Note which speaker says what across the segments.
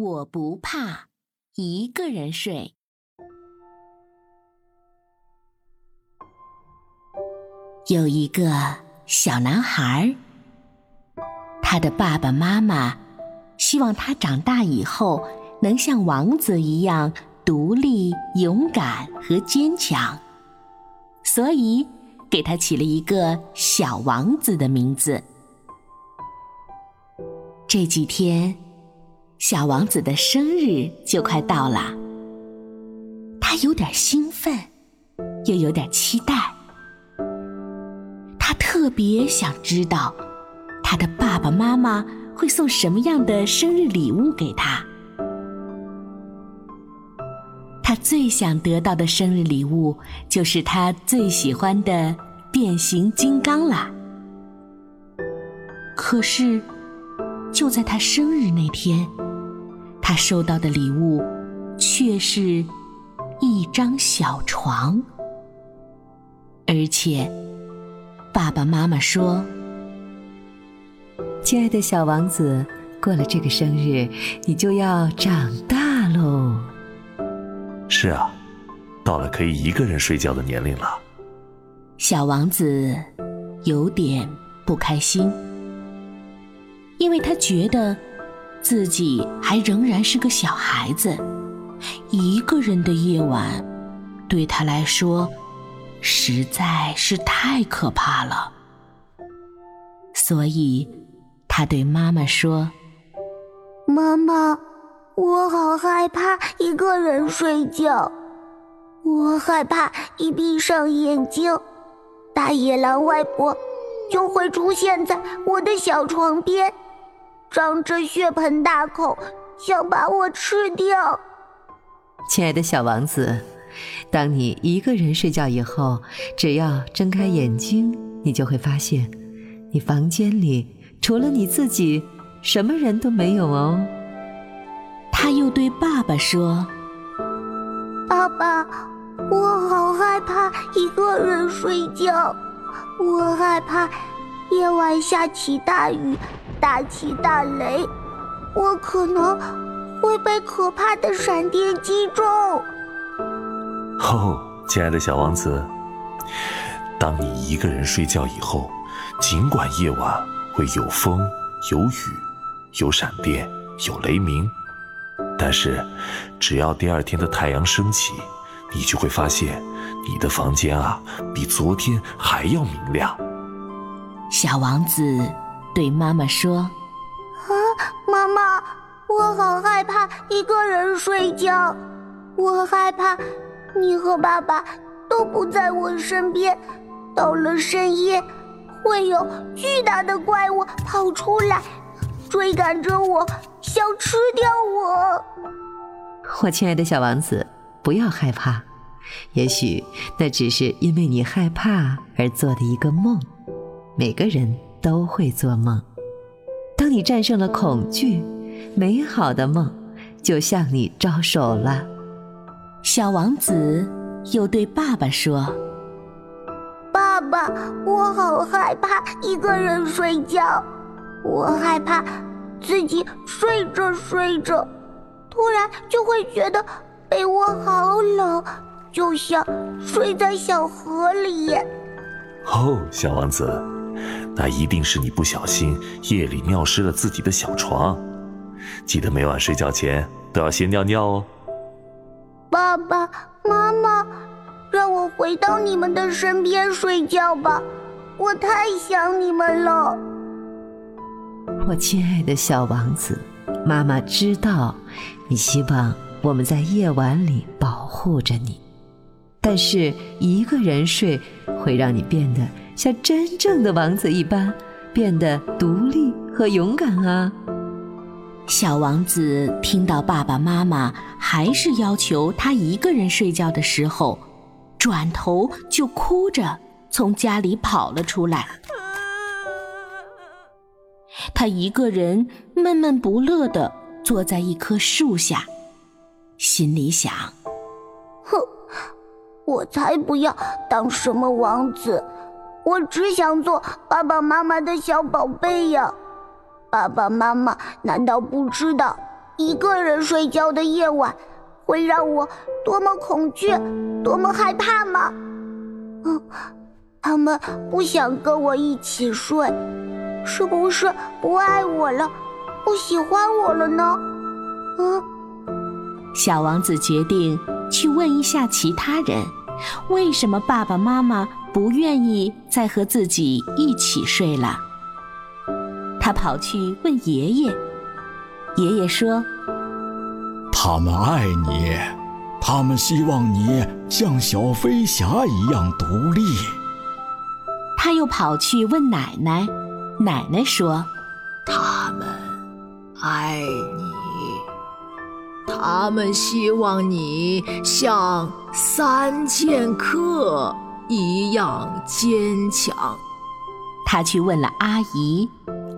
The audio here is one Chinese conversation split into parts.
Speaker 1: 我不怕一个人睡。有一个小男孩，他的爸爸妈妈希望他长大以后能像王子一样独立、勇敢和坚强，所以给他起了一个小王子的名字。这几天，小王子的生日就快到了，他有点兴奋，又有点期待。他特别想知道，他的爸爸妈妈会送什么样的生日礼物给他。他最想得到的生日礼物就是他最喜欢的变形金刚啦。可是，就在他生日那天，他收到的礼物却是一张小床，而且。爸爸妈妈说：“
Speaker 2: 亲爱的小王子，过了这个生日，你就要长大喽。”
Speaker 3: 是啊，到了可以一个人睡觉的年龄了。
Speaker 1: 小王子有点不开心，因为他觉得自己还仍然是个小孩子，一个人的夜晚对他来说。实在是太可怕了，所以他对妈妈说：“
Speaker 4: 妈妈，我好害怕一个人睡觉，我害怕一闭上眼睛，大野狼外婆就会出现在我的小床边，张着血盆大口，想把我吃掉。”
Speaker 2: 亲爱的小王子。当你一个人睡觉以后，只要睁开眼睛，你就会发现，你房间里除了你自己，什么人都没有哦。
Speaker 1: 他又对爸爸说：“
Speaker 4: 爸爸，我好害怕一个人睡觉，我害怕夜晚下起大雨，大起大雷，我可能会被可怕的闪电击中。”
Speaker 3: 哦，亲爱的小王子，当你一个人睡觉以后，尽管夜晚会有风、有雨、有闪电、有雷鸣，但是只要第二天的太阳升起，你就会发现你的房间啊比昨天还要明亮。
Speaker 1: 小王子对妈妈说：“
Speaker 4: 啊，妈妈，我好害怕一个人睡觉，我害怕。”你和爸爸都不在我身边，到了深夜，会有巨大的怪物跑出来，追赶着我，想吃掉我。
Speaker 2: 我亲爱的小王子，不要害怕，也许那只是因为你害怕而做的一个梦。每个人都会做梦，当你战胜了恐惧，美好的梦就向你招手了。
Speaker 1: 小王子又对爸爸说：“
Speaker 4: 爸爸，我好害怕一个人睡觉，我害怕自己睡着睡着，突然就会觉得被窝好冷，就像睡在小河里。”
Speaker 3: 哦，小王子，那一定是你不小心夜里尿湿了自己的小床，记得每晚睡觉前都要先尿尿哦。
Speaker 4: 爸爸妈妈，让我回到你们的身边睡觉吧，我太想你们了。
Speaker 2: 我亲爱的小王子，妈妈知道你希望我们在夜晚里保护着你，但是一个人睡会让你变得像真正的王子一般，变得独立和勇敢啊。
Speaker 1: 小王子听到爸爸妈妈还是要求他一个人睡觉的时候，转头就哭着从家里跑了出来。他一个人闷闷不乐地坐在一棵树下，心里想：“
Speaker 4: 哼，我才不要当什么王子，我只想做爸爸妈妈的小宝贝呀。”爸爸妈妈难道不知道，一个人睡觉的夜晚会让我多么恐惧，多么害怕吗？嗯，他们不想跟我一起睡，是不是不爱我了，不喜欢我了呢？嗯，
Speaker 1: 小王子决定去问一下其他人，为什么爸爸妈妈不愿意再和自己一起睡了。他跑去问爷爷，爷爷说：“
Speaker 5: 他们爱你，他们希望你像小飞侠一样独立。”
Speaker 1: 他又跑去问奶奶，奶奶说：“
Speaker 6: 他们爱你，他们希望你像三剑客一样坚强。”
Speaker 1: 他去问了阿姨。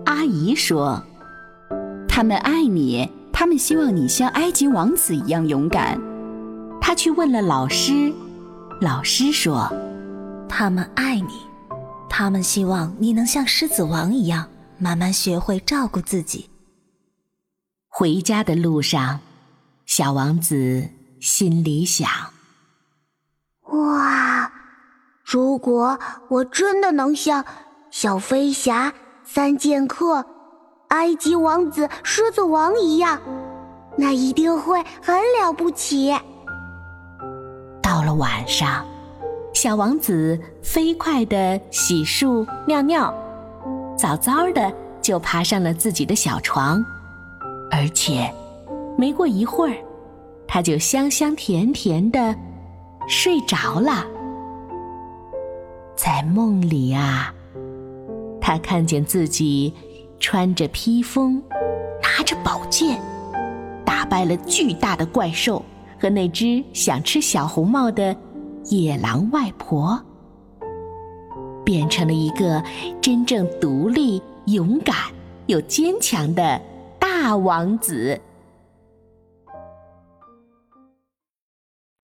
Speaker 1: 阿姨说：“
Speaker 7: 他们爱你，他们希望你像埃及王子一样勇敢。”
Speaker 1: 他去问了老师，老师说：“
Speaker 8: 他们爱你，他们希望你能像狮子王一样，慢慢学会照顾自己。”
Speaker 1: 回家的路上，小王子心里想：“
Speaker 4: 哇，如果我真的能像小飞侠……”三剑客、埃及王子、狮子王一样，那一定会很了不起。
Speaker 1: 到了晚上，小王子飞快地洗漱、尿尿，早早的就爬上了自己的小床，而且没过一会儿，他就香香甜甜的睡着了。在梦里啊。他看见自己穿着披风，拿着宝剑，打败了巨大的怪兽和那只想吃小红帽的野狼外婆，变成了一个真正独立、勇敢又坚强的大王子。